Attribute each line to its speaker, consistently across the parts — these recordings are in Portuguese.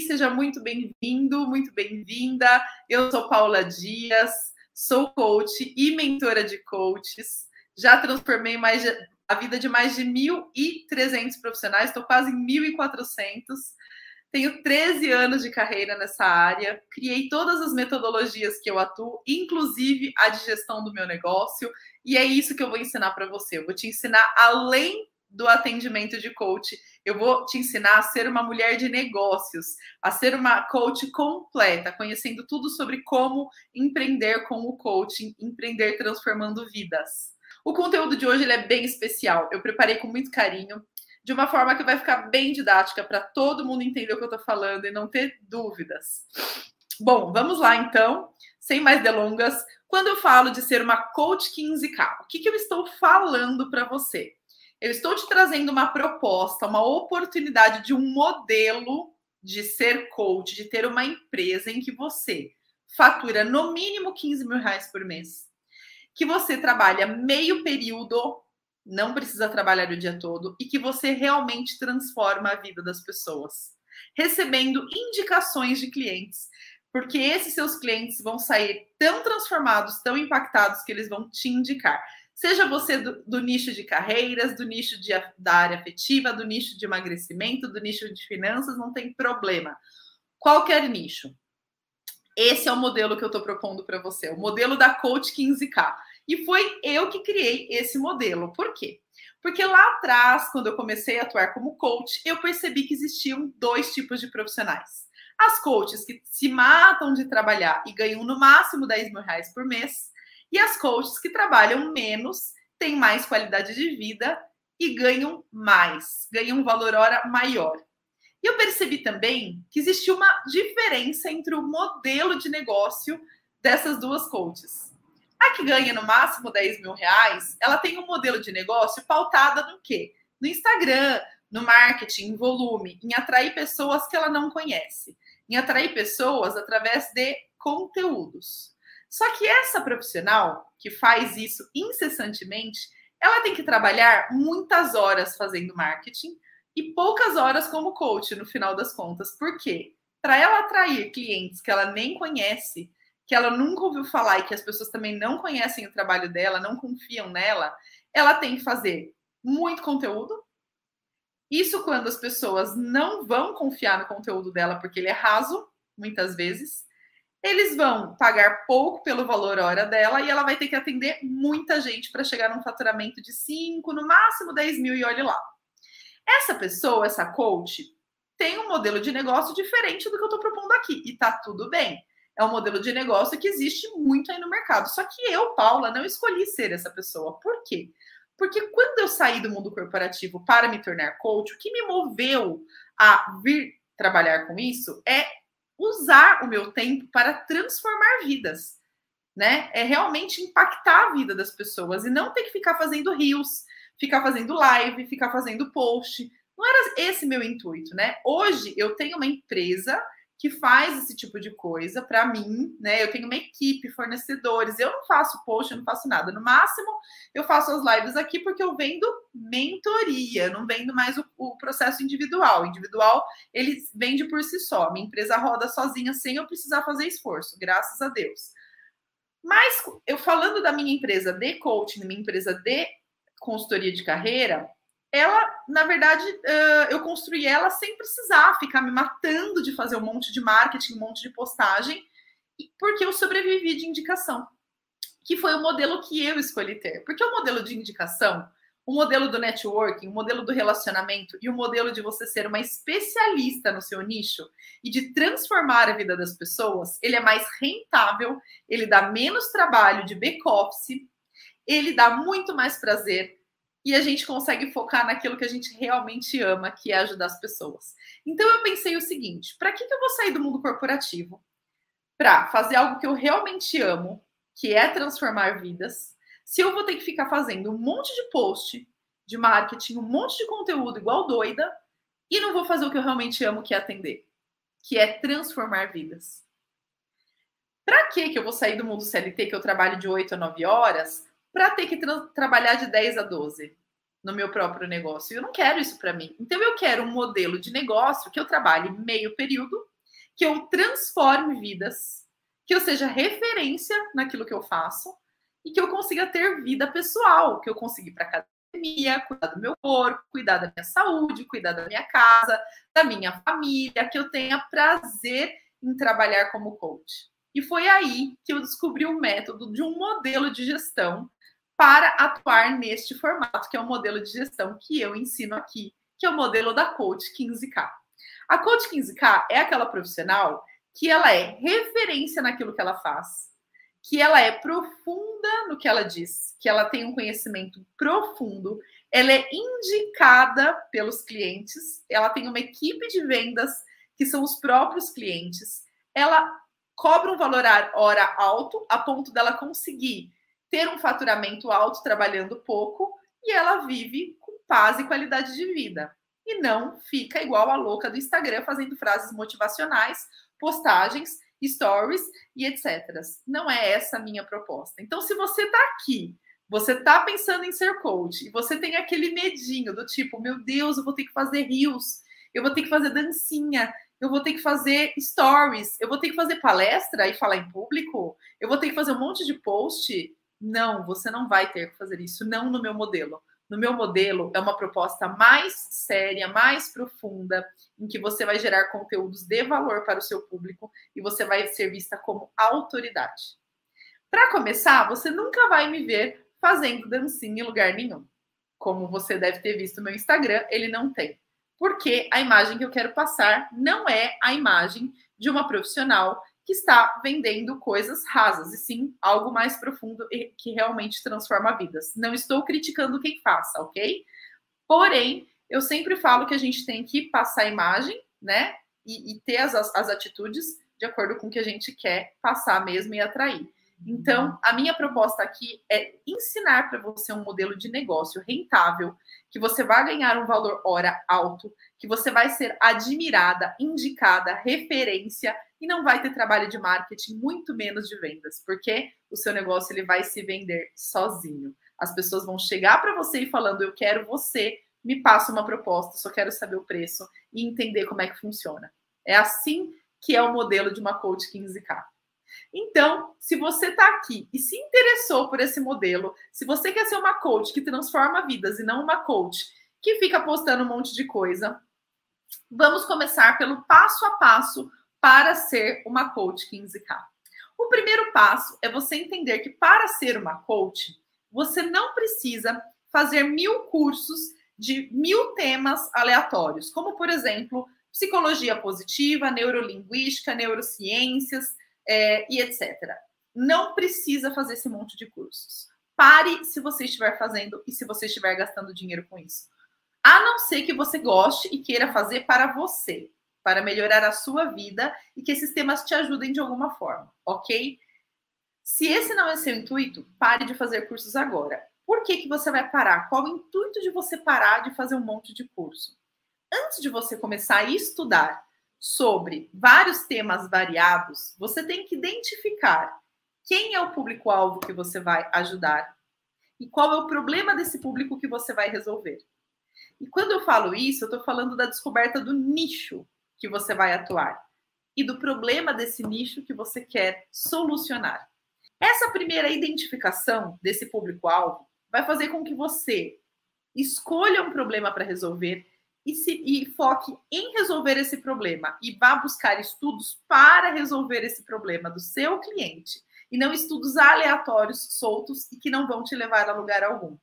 Speaker 1: seja muito bem-vindo, muito bem-vinda. Eu sou Paula Dias, sou coach e mentora de coaches. Já transformei mais de, a vida de mais de 1.300 profissionais, estou quase em 1.400. Tenho 13 anos de carreira nessa área, criei todas as metodologias que eu atuo, inclusive a de gestão do meu negócio, e é isso que eu vou ensinar para você. Eu vou te ensinar além do atendimento de coach, eu vou te ensinar a ser uma mulher de negócios, a ser uma coach completa, conhecendo tudo sobre como empreender com o coaching, empreender transformando vidas. O conteúdo de hoje ele é bem especial. Eu preparei com muito carinho de uma forma que vai ficar bem didática para todo mundo entender o que eu estou falando e não ter dúvidas. Bom, vamos lá então, sem mais delongas. Quando eu falo de ser uma coach 15K, o que, que eu estou falando para você? Eu estou te trazendo uma proposta, uma oportunidade de um modelo de ser coach, de ter uma empresa em que você fatura no mínimo 15 mil reais por mês, que você trabalha meio período não precisa trabalhar o dia todo e que você realmente transforma a vida das pessoas, recebendo indicações de clientes, porque esses seus clientes vão sair tão transformados, tão impactados que eles vão te indicar. Seja você do, do nicho de carreiras, do nicho de, da área afetiva, do nicho de emagrecimento, do nicho de finanças, não tem problema. Qualquer nicho. Esse é o modelo que eu estou propondo para você, o modelo da Coach 15K. E foi eu que criei esse modelo. Por quê? Porque lá atrás, quando eu comecei a atuar como coach, eu percebi que existiam dois tipos de profissionais. As coaches que se matam de trabalhar e ganham no máximo 10 mil reais por mês, e as coaches que trabalham menos, têm mais qualidade de vida e ganham mais, ganham um valor hora maior. E eu percebi também que existia uma diferença entre o modelo de negócio dessas duas coaches. A que ganha no máximo 10 mil reais, ela tem um modelo de negócio pautada no quê? No Instagram, no marketing, em volume, em atrair pessoas que ela não conhece, em atrair pessoas através de conteúdos. Só que essa profissional que faz isso incessantemente, ela tem que trabalhar muitas horas fazendo marketing e poucas horas como coach no final das contas. Por quê? Para ela atrair clientes que ela nem conhece, que ela nunca ouviu falar e que as pessoas também não conhecem o trabalho dela, não confiam nela, ela tem que fazer muito conteúdo. Isso quando as pessoas não vão confiar no conteúdo dela porque ele é raso, muitas vezes. Eles vão pagar pouco pelo valor hora dela e ela vai ter que atender muita gente para chegar num faturamento de 5, no máximo 10 mil e olhe lá. Essa pessoa, essa coach, tem um modelo de negócio diferente do que eu estou propondo aqui e tá tudo bem é um modelo de negócio que existe muito aí no mercado. Só que eu, Paula, não escolhi ser essa pessoa. Por quê? Porque quando eu saí do mundo corporativo para me tornar coach, o que me moveu a vir trabalhar com isso é usar o meu tempo para transformar vidas, né? É realmente impactar a vida das pessoas e não ter que ficar fazendo rios, ficar fazendo live, ficar fazendo post. Não era esse meu intuito, né? Hoje eu tenho uma empresa que faz esse tipo de coisa para mim, né? Eu tenho uma equipe, fornecedores, eu não faço post, eu não faço nada. No máximo, eu faço as lives aqui porque eu vendo mentoria, não vendo mais o, o processo individual. O individual, ele vende por si só. Minha empresa roda sozinha sem eu precisar fazer esforço, graças a Deus. Mas eu falando da minha empresa de coaching, minha empresa de consultoria de carreira, ela, na verdade, eu construí ela sem precisar ficar me matando de fazer um monte de marketing, um monte de postagem, porque eu sobrevivi de indicação, que foi o modelo que eu escolhi ter. Porque o modelo de indicação, o modelo do networking, o modelo do relacionamento e o modelo de você ser uma especialista no seu nicho e de transformar a vida das pessoas, ele é mais rentável, ele dá menos trabalho de back-office, ele dá muito mais prazer, e a gente consegue focar naquilo que a gente realmente ama, que é ajudar as pessoas. Então eu pensei o seguinte: para que, que eu vou sair do mundo corporativo? Para fazer algo que eu realmente amo, que é transformar vidas. Se eu vou ter que ficar fazendo um monte de post de marketing, um monte de conteúdo igual doida, e não vou fazer o que eu realmente amo, que é atender, que é transformar vidas. Para que eu vou sair do mundo CLT, que eu trabalho de 8 a 9 horas, para ter que tra trabalhar de 10 a 12. no meu próprio negócio. Eu não quero isso para mim. Então eu quero um modelo de negócio que eu trabalhe meio período, que eu transforme vidas, que eu seja referência naquilo que eu faço e que eu consiga ter vida pessoal, que eu consiga ir para academia, cuidar do meu corpo, cuidar da minha saúde, cuidar da minha casa, da minha família, que eu tenha prazer em trabalhar como coach. E foi aí que eu descobri o método de um modelo de gestão para atuar neste formato, que é o modelo de gestão que eu ensino aqui, que é o modelo da Coach 15K. A Coach 15K é aquela profissional que ela é referência naquilo que ela faz, que ela é profunda no que ela diz, que ela tem um conhecimento profundo, ela é indicada pelos clientes, ela tem uma equipe de vendas que são os próprios clientes, ela cobra um valor hora alto a ponto dela conseguir ter um faturamento alto trabalhando pouco e ela vive com paz e qualidade de vida. E não fica igual a louca do Instagram fazendo frases motivacionais, postagens, stories e etc. Não é essa a minha proposta. Então, se você está aqui, você está pensando em ser coach e você tem aquele medinho do tipo, meu Deus, eu vou ter que fazer rios, eu vou ter que fazer dancinha, eu vou ter que fazer stories, eu vou ter que fazer palestra e falar em público, eu vou ter que fazer um monte de post. Não, você não vai ter que fazer isso, não no meu modelo. No meu modelo, é uma proposta mais séria, mais profunda, em que você vai gerar conteúdos de valor para o seu público e você vai ser vista como autoridade. Para começar, você nunca vai me ver fazendo dancinha em lugar nenhum. Como você deve ter visto no meu Instagram, ele não tem. Porque a imagem que eu quero passar não é a imagem de uma profissional que está vendendo coisas rasas, e sim algo mais profundo e que realmente transforma vidas. Não estou criticando quem faça, ok? Porém, eu sempre falo que a gente tem que passar a imagem, né? E, e ter as, as atitudes de acordo com o que a gente quer passar mesmo e atrair. Então, a minha proposta aqui é ensinar para você um modelo de negócio rentável, que você vai ganhar um valor hora alto, que você vai ser admirada, indicada, referência e não vai ter trabalho de marketing, muito menos de vendas, porque o seu negócio ele vai se vender sozinho. As pessoas vão chegar para você e falando: "Eu quero você, me passa uma proposta, só quero saber o preço e entender como é que funciona". É assim que é o modelo de uma coach 15K. Então, se você está aqui e se interessou por esse modelo, se você quer ser uma coach que transforma vidas e não uma coach que fica postando um monte de coisa, vamos começar pelo passo a passo para ser uma coach 15K. O primeiro passo é você entender que para ser uma coach, você não precisa fazer mil cursos de mil temas aleatórios, como, por exemplo, psicologia positiva, neurolinguística, neurociências é, e etc. Não precisa fazer esse monte de cursos. Pare se você estiver fazendo e se você estiver gastando dinheiro com isso. A não ser que você goste e queira fazer para você, para melhorar a sua vida e que esses temas te ajudem de alguma forma, ok? Se esse não é seu intuito, pare de fazer cursos agora. Por que, que você vai parar? Qual o intuito de você parar de fazer um monte de curso? Antes de você começar a estudar sobre vários temas variados, você tem que identificar quem é o público-alvo que você vai ajudar e qual é o problema desse público que você vai resolver. E quando eu falo isso, eu estou falando da descoberta do nicho que você vai atuar e do problema desse nicho que você quer solucionar. Essa primeira identificação desse público-alvo vai fazer com que você escolha um problema para resolver e, se, e foque em resolver esse problema e vá buscar estudos para resolver esse problema do seu cliente e não estudos aleatórios soltos e que não vão te levar a lugar algum.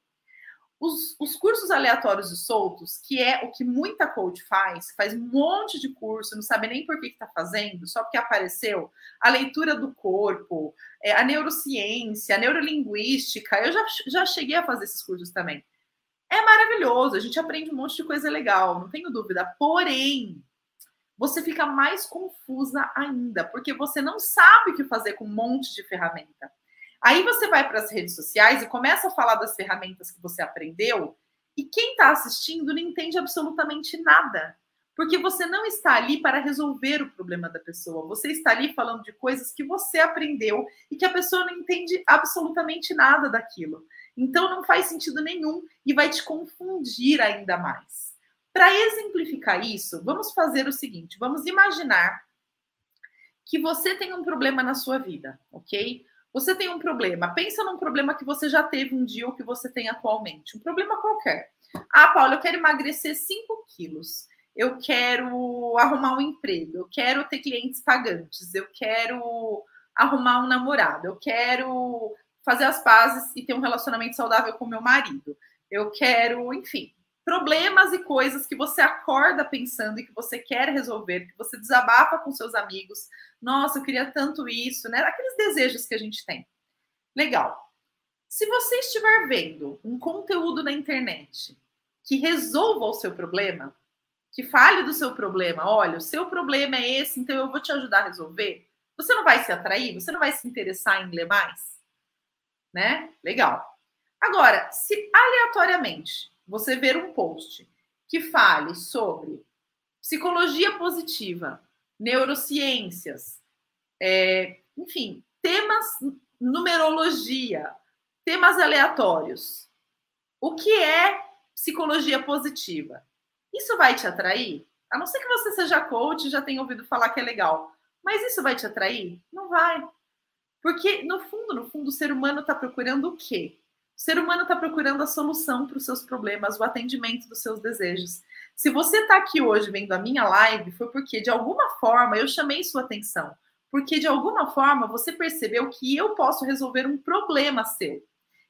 Speaker 1: Os, os, cursos aleatórios e soltos, que é o que muita coach faz, faz um monte de curso, não sabe nem por que está fazendo, só porque apareceu a leitura do corpo, é, a neurociência, a neurolinguística. Eu já, já cheguei a fazer esses cursos também. É maravilhoso, a gente aprende um monte de coisa legal, não tenho dúvida. Porém, você fica mais confusa ainda, porque você não sabe o que fazer com um monte de ferramenta. Aí você vai para as redes sociais e começa a falar das ferramentas que você aprendeu, e quem está assistindo não entende absolutamente nada. Porque você não está ali para resolver o problema da pessoa. Você está ali falando de coisas que você aprendeu e que a pessoa não entende absolutamente nada daquilo. Então não faz sentido nenhum e vai te confundir ainda mais. Para exemplificar isso, vamos fazer o seguinte: vamos imaginar que você tem um problema na sua vida, ok? Você tem um problema. Pensa num problema que você já teve um dia ou que você tem atualmente. Um problema qualquer. Ah, Paulo, eu quero emagrecer 5 quilos eu quero arrumar um emprego, eu quero ter clientes pagantes, eu quero arrumar um namorado, eu quero fazer as pazes e ter um relacionamento saudável com meu marido, eu quero, enfim, problemas e coisas que você acorda pensando e que você quer resolver, que você desabafa com seus amigos. Nossa, eu queria tanto isso, né? Aqueles desejos que a gente tem. Legal. Se você estiver vendo um conteúdo na internet que resolva o seu problema, que fale do seu problema. Olha, o seu problema é esse, então eu vou te ajudar a resolver. Você não vai se atrair? Você não vai se interessar em ler mais? Né? Legal. Agora, se aleatoriamente você ver um post que fale sobre psicologia positiva, neurociências, é, enfim, temas, numerologia, temas aleatórios. O que é psicologia positiva? Isso vai te atrair? A não ser que você seja coach e já tenha ouvido falar que é legal. Mas isso vai te atrair? Não vai. Porque, no fundo, no fundo, o ser humano está procurando o quê? O ser humano está procurando a solução para os seus problemas, o atendimento dos seus desejos. Se você está aqui hoje vendo a minha live, foi porque, de alguma forma, eu chamei sua atenção. Porque, de alguma forma, você percebeu que eu posso resolver um problema seu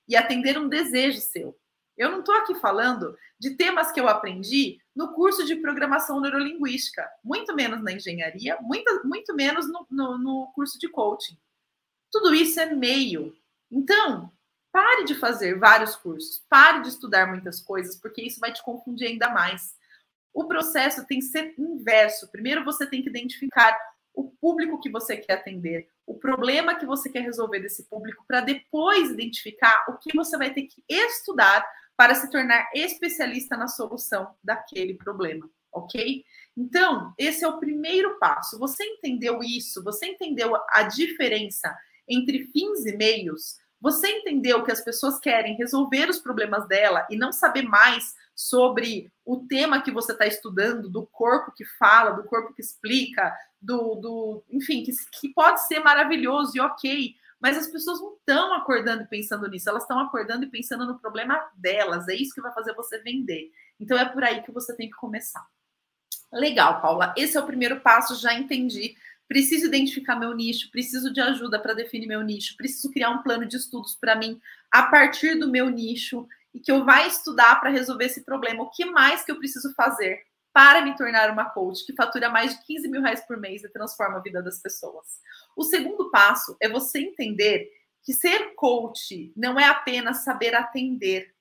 Speaker 1: e atender um desejo seu. Eu não estou aqui falando de temas que eu aprendi no curso de programação neurolinguística, muito menos na engenharia, muito, muito menos no, no, no curso de coaching. Tudo isso é meio. Então, pare de fazer vários cursos, pare de estudar muitas coisas, porque isso vai te confundir ainda mais. O processo tem que ser inverso. Primeiro você tem que identificar o público que você quer atender, o problema que você quer resolver desse público, para depois identificar o que você vai ter que estudar para se tornar especialista na solução daquele problema, ok? Então, esse é o primeiro passo. Você entendeu isso? Você entendeu a diferença entre fins e meios? Você entendeu que as pessoas querem resolver os problemas dela e não saber mais sobre o tema que você está estudando, do corpo que fala, do corpo que explica, do, do enfim, que, que pode ser maravilhoso e ok, mas as pessoas não estão acordando e pensando nisso, elas estão acordando e pensando no problema delas. É isso que vai fazer você vender. Então é por aí que você tem que começar. Legal, Paula. Esse é o primeiro passo, já entendi. Preciso identificar meu nicho, preciso de ajuda para definir meu nicho, preciso criar um plano de estudos para mim a partir do meu nicho e que eu vá estudar para resolver esse problema. O que mais que eu preciso fazer para me tornar uma coach que fatura mais de 15 mil reais por mês e transforma a vida das pessoas? O segundo passo é você entender que ser coach não é apenas saber atender.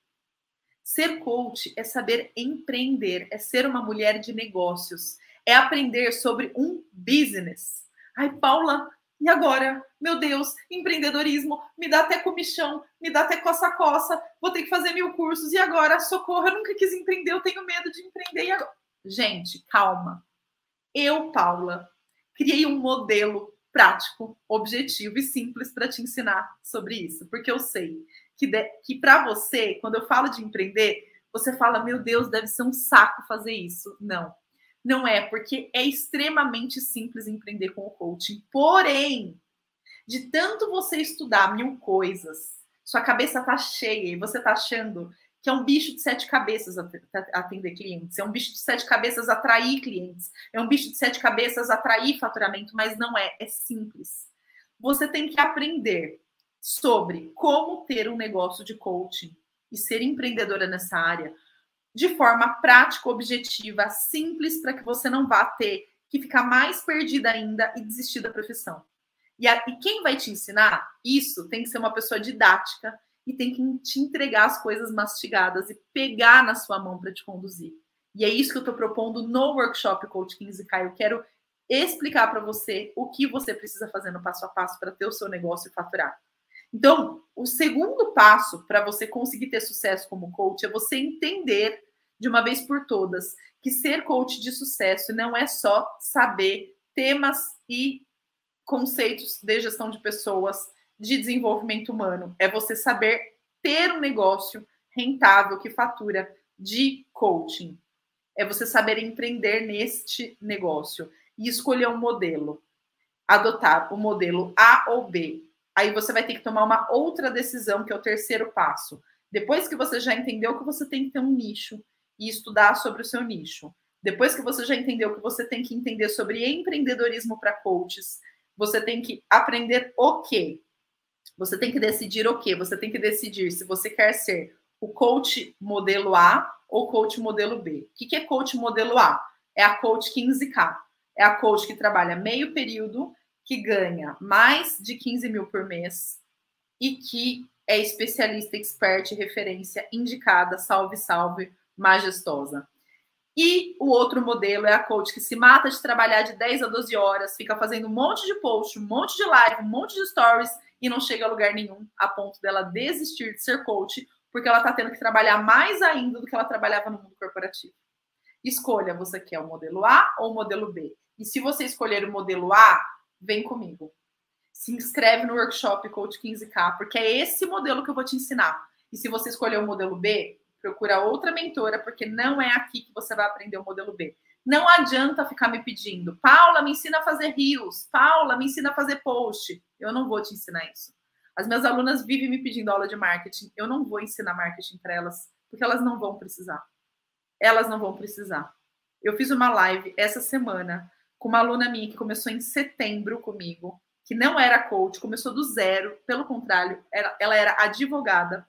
Speaker 1: Ser coach é saber empreender, é ser uma mulher de negócios, é aprender sobre um business. Ai, Paula, e agora? Meu Deus, empreendedorismo, me dá até comichão, me dá até coça-coça, vou ter que fazer mil cursos, e agora? Socorro, eu nunca quis empreender, eu tenho medo de empreender. E agora? Gente, calma. Eu, Paula, criei um modelo prático, objetivo e simples para te ensinar sobre isso, porque eu sei que, que para você, quando eu falo de empreender, você fala, meu Deus, deve ser um saco fazer isso. Não, não é, porque é extremamente simples empreender com o coaching. Porém, de tanto você estudar mil coisas, sua cabeça tá cheia e você tá achando que é um bicho de sete cabeças atender clientes, é um bicho de sete cabeças atrair clientes, é um bicho de sete cabeças atrair faturamento, mas não é, é simples. Você tem que aprender sobre como ter um negócio de coaching e ser empreendedora nessa área de forma prática, objetiva, simples, para que você não vá ter que ficar mais perdida ainda e desistir da profissão. E, a, e quem vai te ensinar isso tem que ser uma pessoa didática e tem que te entregar as coisas mastigadas e pegar na sua mão para te conduzir. E é isso que eu estou propondo no workshop Coach 15K. Eu quero explicar para você o que você precisa fazer no passo a passo para ter o seu negócio e faturar. Então, o segundo passo para você conseguir ter sucesso como coach é você entender de uma vez por todas que ser coach de sucesso não é só saber temas e conceitos de gestão de pessoas, de desenvolvimento humano. É você saber ter um negócio rentável que fatura de coaching. É você saber empreender neste negócio e escolher um modelo. Adotar o modelo A ou B. Aí você vai ter que tomar uma outra decisão, que é o terceiro passo. Depois que você já entendeu que você tem que ter um nicho e estudar sobre o seu nicho. Depois que você já entendeu que você tem que entender sobre empreendedorismo para coaches, você tem que aprender o quê? Você tem que decidir o quê? Você tem que decidir se você quer ser o coach modelo A ou coach modelo B. O que é coach modelo A? É a coach 15K. É a coach que trabalha meio período, que ganha mais de 15 mil por mês e que é especialista, expert, referência, indicada, salve, salve, majestosa. E o outro modelo é a coach que se mata de trabalhar de 10 a 12 horas, fica fazendo um monte de post, um monte de live, um monte de stories e não chega a lugar nenhum, a ponto dela desistir de ser coach, porque ela está tendo que trabalhar mais ainda do que ela trabalhava no mundo corporativo. Escolha, você quer o modelo A ou o modelo B? E se você escolher o modelo A, vem comigo. Se inscreve no workshop Coach 15K, porque é esse modelo que eu vou te ensinar. E se você escolher o modelo B, procura outra mentora, porque não é aqui que você vai aprender o modelo B. Não adianta ficar me pedindo, Paula, me ensina a fazer rios, Paula, me ensina a fazer post. Eu não vou te ensinar isso. As minhas alunas vivem me pedindo aula de marketing. Eu não vou ensinar marketing para elas, porque elas não vão precisar. Elas não vão precisar. Eu fiz uma live essa semana com uma aluna minha que começou em setembro comigo, que não era coach, começou do zero, pelo contrário, era, ela era advogada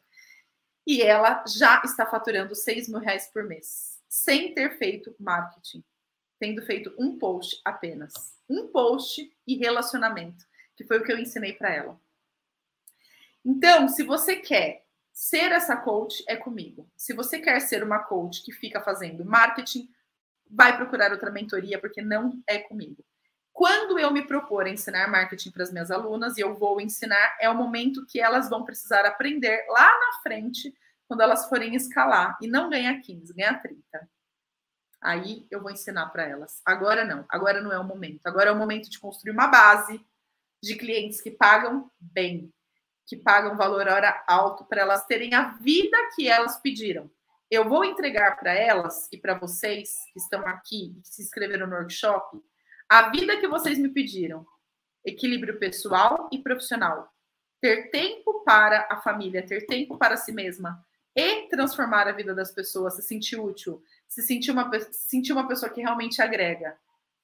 Speaker 1: e ela já está faturando 6 mil reais por mês sem ter feito marketing, tendo feito um post apenas. Um post e relacionamento, que foi o que eu ensinei para ela. Então, se você quer ser essa coach, é comigo. Se você quer ser uma coach que fica fazendo marketing, vai procurar outra mentoria, porque não é comigo. Quando eu me propor a ensinar marketing para as minhas alunas, e eu vou ensinar, é o momento que elas vão precisar aprender lá na frente quando elas forem escalar e não ganhar 15, ganhar 30. Aí eu vou ensinar para elas. Agora não, agora não é o momento. Agora é o momento de construir uma base de clientes que pagam bem, que pagam valor hora alto para elas terem a vida que elas pediram. Eu vou entregar para elas e para vocês que estão aqui, que se inscreveram no workshop, a vida que vocês me pediram. Equilíbrio pessoal e profissional. Ter tempo para a família, ter tempo para si mesma, e transformar a vida das pessoas, se sentir útil, se sentir uma, se sentir uma pessoa que realmente agrega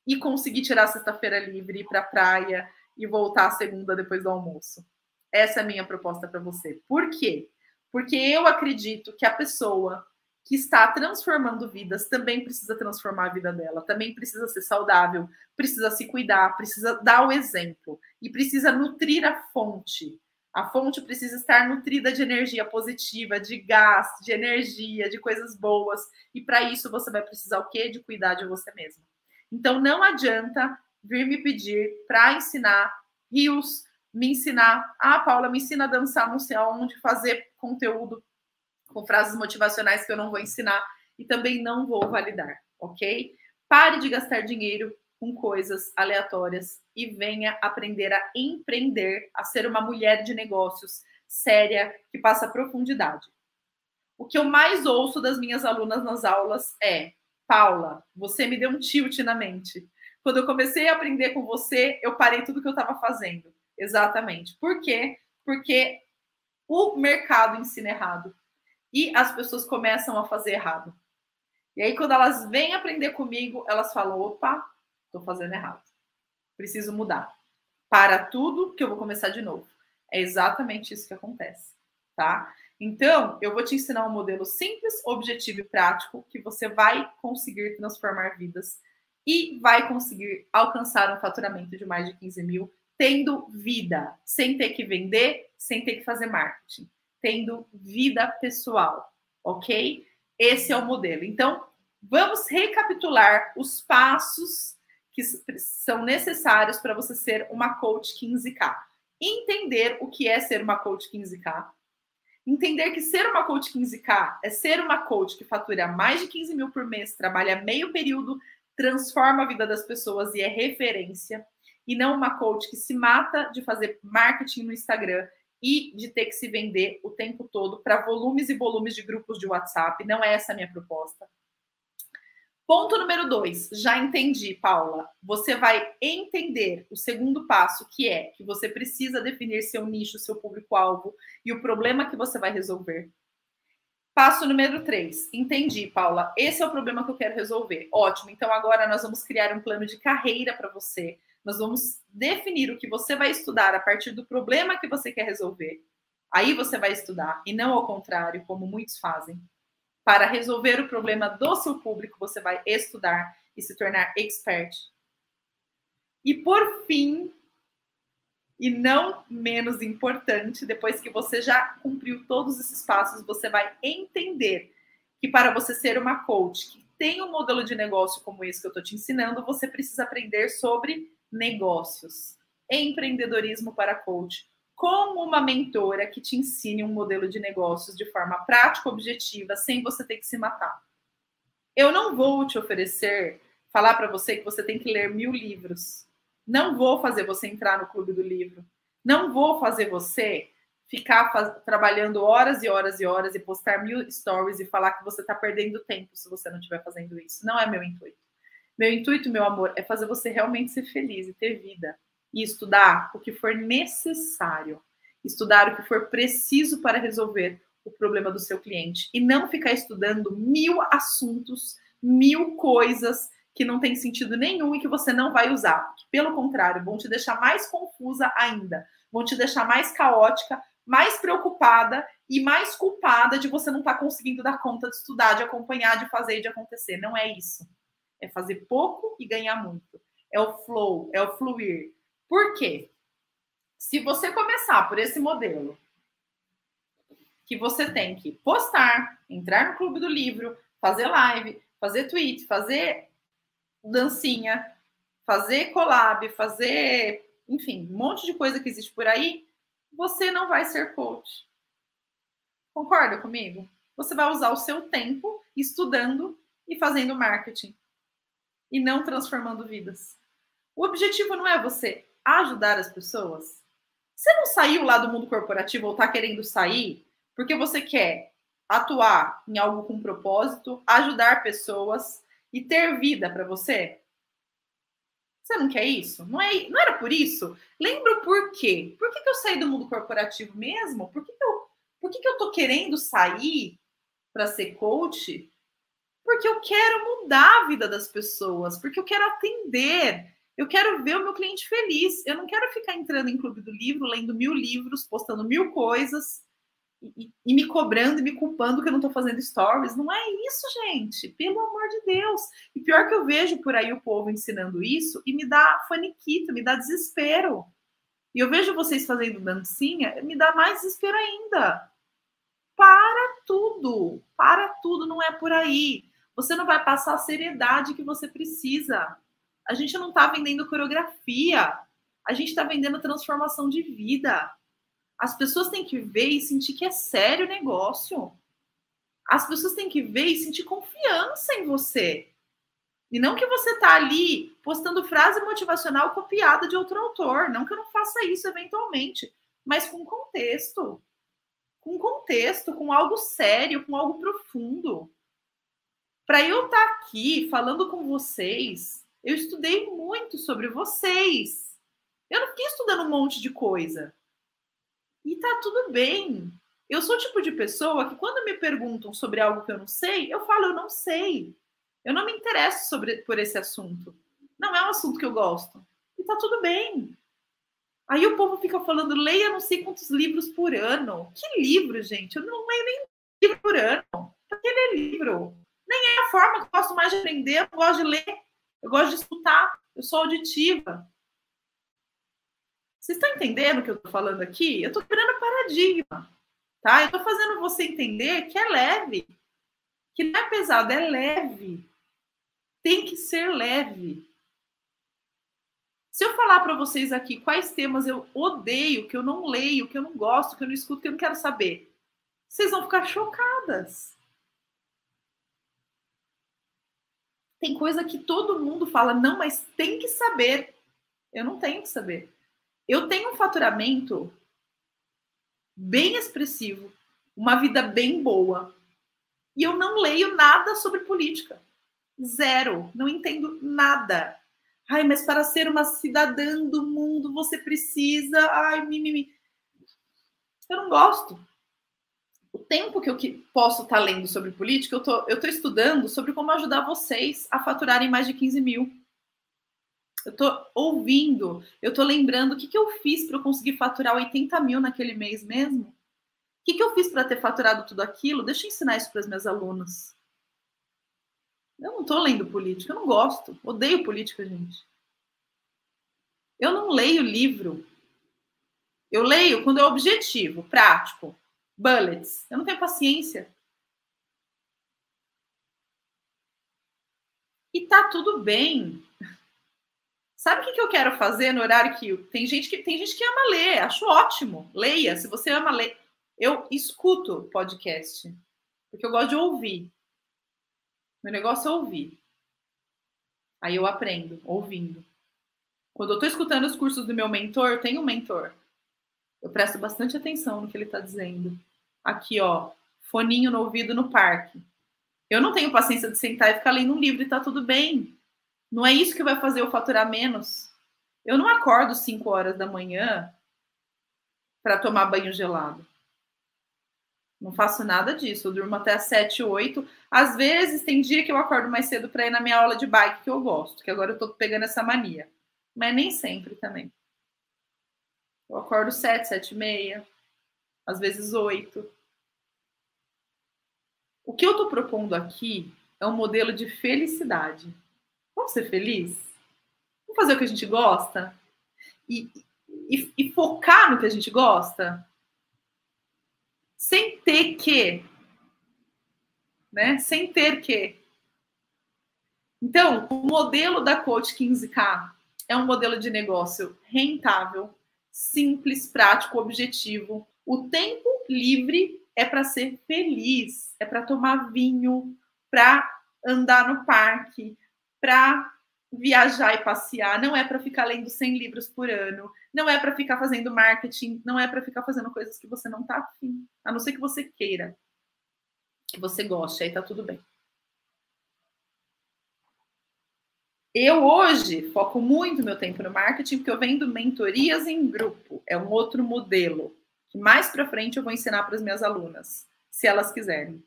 Speaker 1: e conseguir tirar sexta-feira livre, ir para a praia e voltar a segunda depois do almoço. Essa é a minha proposta para você. Por quê? Porque eu acredito que a pessoa que está transformando vidas também precisa transformar a vida dela, também precisa ser saudável, precisa se cuidar, precisa dar o exemplo e precisa nutrir a fonte. A fonte precisa estar nutrida de energia positiva, de gás, de energia, de coisas boas. E para isso você vai precisar o quê? De cuidar de você mesmo. Então não adianta vir me pedir para ensinar rios, me ensinar, ah, Paula, me ensina a dançar não sei aonde, fazer conteúdo com frases motivacionais que eu não vou ensinar e também não vou validar, ok? Pare de gastar dinheiro com coisas aleatórias e venha aprender a empreender, a ser uma mulher de negócios séria, que passa profundidade. O que eu mais ouço das minhas alunas nas aulas é: Paula, você me deu um tilt na mente. Quando eu comecei a aprender com você, eu parei tudo que eu estava fazendo. Exatamente. Por quê? Porque o mercado ensina errado e as pessoas começam a fazer errado. E aí, quando elas vêm aprender comigo, elas falam: opa, Estou fazendo errado. Preciso mudar. Para tudo que eu vou começar de novo. É exatamente isso que acontece, tá? Então, eu vou te ensinar um modelo simples, objetivo e prático que você vai conseguir transformar vidas e vai conseguir alcançar um faturamento de mais de 15 mil, tendo vida, sem ter que vender, sem ter que fazer marketing, tendo vida pessoal, ok? Esse é o modelo. Então, vamos recapitular os passos que são necessários para você ser uma coach 15K. Entender o que é ser uma coach 15K, Entender que ser uma coach 15K é ser uma coach que fatura mais de 15 mil por mês, trabalha meio período, transforma a vida das pessoas e é referência. E não uma coach que se mata de fazer marketing no Instagram e de ter que se vender o tempo todo para volumes e volumes de grupos de WhatsApp. Não é essa a minha proposta. Ponto número dois. Já entendi, Paula. Você vai entender o segundo passo, que é que você precisa definir seu nicho, seu público-alvo e o problema que você vai resolver. Passo número três. Entendi, Paula. Esse é o problema que eu quero resolver. Ótimo. Então agora nós vamos criar um plano de carreira para você nós vamos definir o que você vai estudar a partir do problema que você quer resolver. Aí você vai estudar, e não ao contrário, como muitos fazem. Para resolver o problema do seu público, você vai estudar e se tornar expert. E por fim, e não menos importante, depois que você já cumpriu todos esses passos, você vai entender que para você ser uma coach que tem um modelo de negócio como esse que eu estou te ensinando, você precisa aprender sobre negócios, empreendedorismo para coach, como uma mentora que te ensine um modelo de negócios de forma prática, objetiva, sem você ter que se matar. Eu não vou te oferecer, falar para você que você tem que ler mil livros. Não vou fazer você entrar no clube do livro. Não vou fazer você ficar faz... trabalhando horas e horas e horas e postar mil stories e falar que você está perdendo tempo se você não estiver fazendo isso. Não é meu intuito. Meu intuito, meu amor, é fazer você realmente ser feliz e ter vida. E estudar o que for necessário. Estudar o que for preciso para resolver o problema do seu cliente. E não ficar estudando mil assuntos, mil coisas que não tem sentido nenhum e que você não vai usar. Pelo contrário, vão te deixar mais confusa ainda. Vão te deixar mais caótica, mais preocupada e mais culpada de você não estar tá conseguindo dar conta de estudar, de acompanhar, de fazer e de acontecer. Não é isso. É fazer pouco e ganhar muito. É o flow, é o fluir. Por quê? Se você começar por esse modelo, que você tem que postar, entrar no clube do livro, fazer live, fazer tweet, fazer dancinha, fazer collab, fazer, enfim, um monte de coisa que existe por aí, você não vai ser coach. Concorda comigo? Você vai usar o seu tempo estudando e fazendo marketing e não transformando vidas. O objetivo não é você ajudar as pessoas. Você não saiu lá do mundo corporativo ou está querendo sair porque você quer atuar em algo com propósito, ajudar pessoas e ter vida para você? Você não quer isso? Não, é, não era por isso? Lembra o porquê? Por que, que eu saí do mundo corporativo mesmo? Por que, que eu, por que, que eu tô querendo sair para ser coach? Porque eu quero mudar a vida das pessoas, porque eu quero atender, eu quero ver o meu cliente feliz. Eu não quero ficar entrando em clube do livro, lendo mil livros, postando mil coisas e, e me cobrando e me culpando que eu não estou fazendo stories. Não é isso, gente. Pelo amor de Deus. E pior que eu vejo por aí o povo ensinando isso e me dá faniquita, me dá desespero. E eu vejo vocês fazendo dancinha, me dá mais desespero ainda. Para tudo, para tudo, não é por aí você não vai passar a seriedade que você precisa. A gente não está vendendo coreografia, a gente está vendendo transformação de vida. As pessoas têm que ver e sentir que é sério o negócio. As pessoas têm que ver e sentir confiança em você. E não que você está ali postando frase motivacional copiada de outro autor. Não que eu não faça isso eventualmente, mas com contexto. Com contexto, com algo sério, com algo profundo. Para eu estar tá aqui falando com vocês, eu estudei muito sobre vocês. Eu não fiquei estudando um monte de coisa. E tá tudo bem. Eu sou o tipo de pessoa que quando me perguntam sobre algo que eu não sei, eu falo eu não sei. Eu não me interesso sobre, por esse assunto. Não é um assunto que eu gosto. E tá tudo bem. Aí o povo fica falando, leia não sei quantos livros por ano. Que livro, gente? Eu não leio nem livro por ano. Para que ler livro? Nem é a forma que eu gosto mais de aprender, eu gosto de ler, eu gosto de escutar, eu sou auditiva. Vocês estão entendendo o que eu estou falando aqui? Eu estou quebrando paradigma, tá? Eu estou fazendo você entender que é leve, que não é pesado, é leve. Tem que ser leve. Se eu falar para vocês aqui quais temas eu odeio, que eu não leio, que eu não gosto, que eu não escuto, que eu não quero saber, Vocês vão ficar chocadas. Tem coisa que todo mundo fala, não, mas tem que saber. Eu não tenho que saber. Eu tenho um faturamento bem expressivo, uma vida bem boa. E eu não leio nada sobre política. Zero. Não entendo nada. Ai, mas para ser uma cidadã do mundo, você precisa. Ai, mimimi. Eu não gosto. O tempo que eu posso estar tá lendo sobre política, eu tô, eu tô estudando sobre como ajudar vocês a faturarem mais de 15 mil. Eu tô ouvindo, eu tô lembrando o que, que eu fiz para eu conseguir faturar 80 mil naquele mês mesmo. O que, que eu fiz para ter faturado tudo aquilo? Deixa eu ensinar isso para as minhas alunas. Eu não estou lendo política, eu não gosto. Odeio política, gente. Eu não leio livro. Eu leio quando é objetivo, prático, bullets. Eu não tenho paciência. E tá tudo bem. Sabe o que eu quero fazer no horário que tem gente que tem gente que ama ler, acho ótimo. Leia, se você ama ler. Eu escuto podcast, porque eu gosto de ouvir. Meu negócio é ouvir. Aí eu aprendo, ouvindo. Quando eu estou escutando os cursos do meu mentor, eu tenho um mentor. Eu presto bastante atenção no que ele está dizendo. Aqui, ó, foninho no ouvido no parque. Eu não tenho paciência de sentar e ficar lendo um livro e tá tudo bem. Não é isso que vai fazer eu faturar menos. Eu não acordo 5 horas da manhã para tomar banho gelado. Não faço nada disso. Eu durmo até às 7, 8. Às vezes tem dia que eu acordo mais cedo para ir na minha aula de bike que eu gosto, que agora eu tô pegando essa mania. Mas nem sempre também. Eu acordo 7, 7 e meia, às vezes 8. O que eu tô propondo aqui é um modelo de felicidade. Vamos ser felizes? Vamos fazer o que a gente gosta? E, e, e focar no que a gente gosta? Sem ter que né? Sem ter que. Então, o modelo da Coach 15K é um modelo de negócio rentável, simples, prático, objetivo. O tempo livre é para ser feliz, é para tomar vinho, para andar no parque, para viajar e passear, não é para ficar lendo 100 livros por ano, não é para ficar fazendo marketing, não é para ficar fazendo coisas que você não está afim, a não ser que você queira. Que você goste, aí tá tudo bem. Eu hoje foco muito meu tempo no marketing porque eu vendo mentorias em grupo, é um outro modelo. Que mais para frente eu vou ensinar para as minhas alunas, se elas quiserem.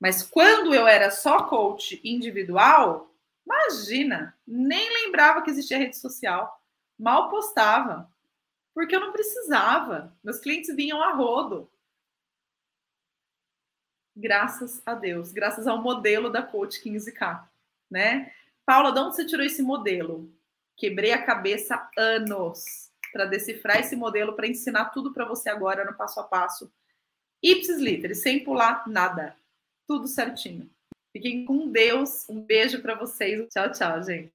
Speaker 1: Mas quando eu era só coach individual, imagina, nem lembrava que existia rede social, mal postava, porque eu não precisava. Meus clientes vinham a rodo. Graças a Deus, graças ao modelo da Coach 15K, né? Paula, de onde você tirou esse modelo? Quebrei a cabeça anos para decifrar esse modelo, para ensinar tudo para você agora no passo a passo. Ipsis literis, sem pular nada. Tudo certinho. Fiquem com Deus. Um beijo para vocês. Tchau, tchau, gente.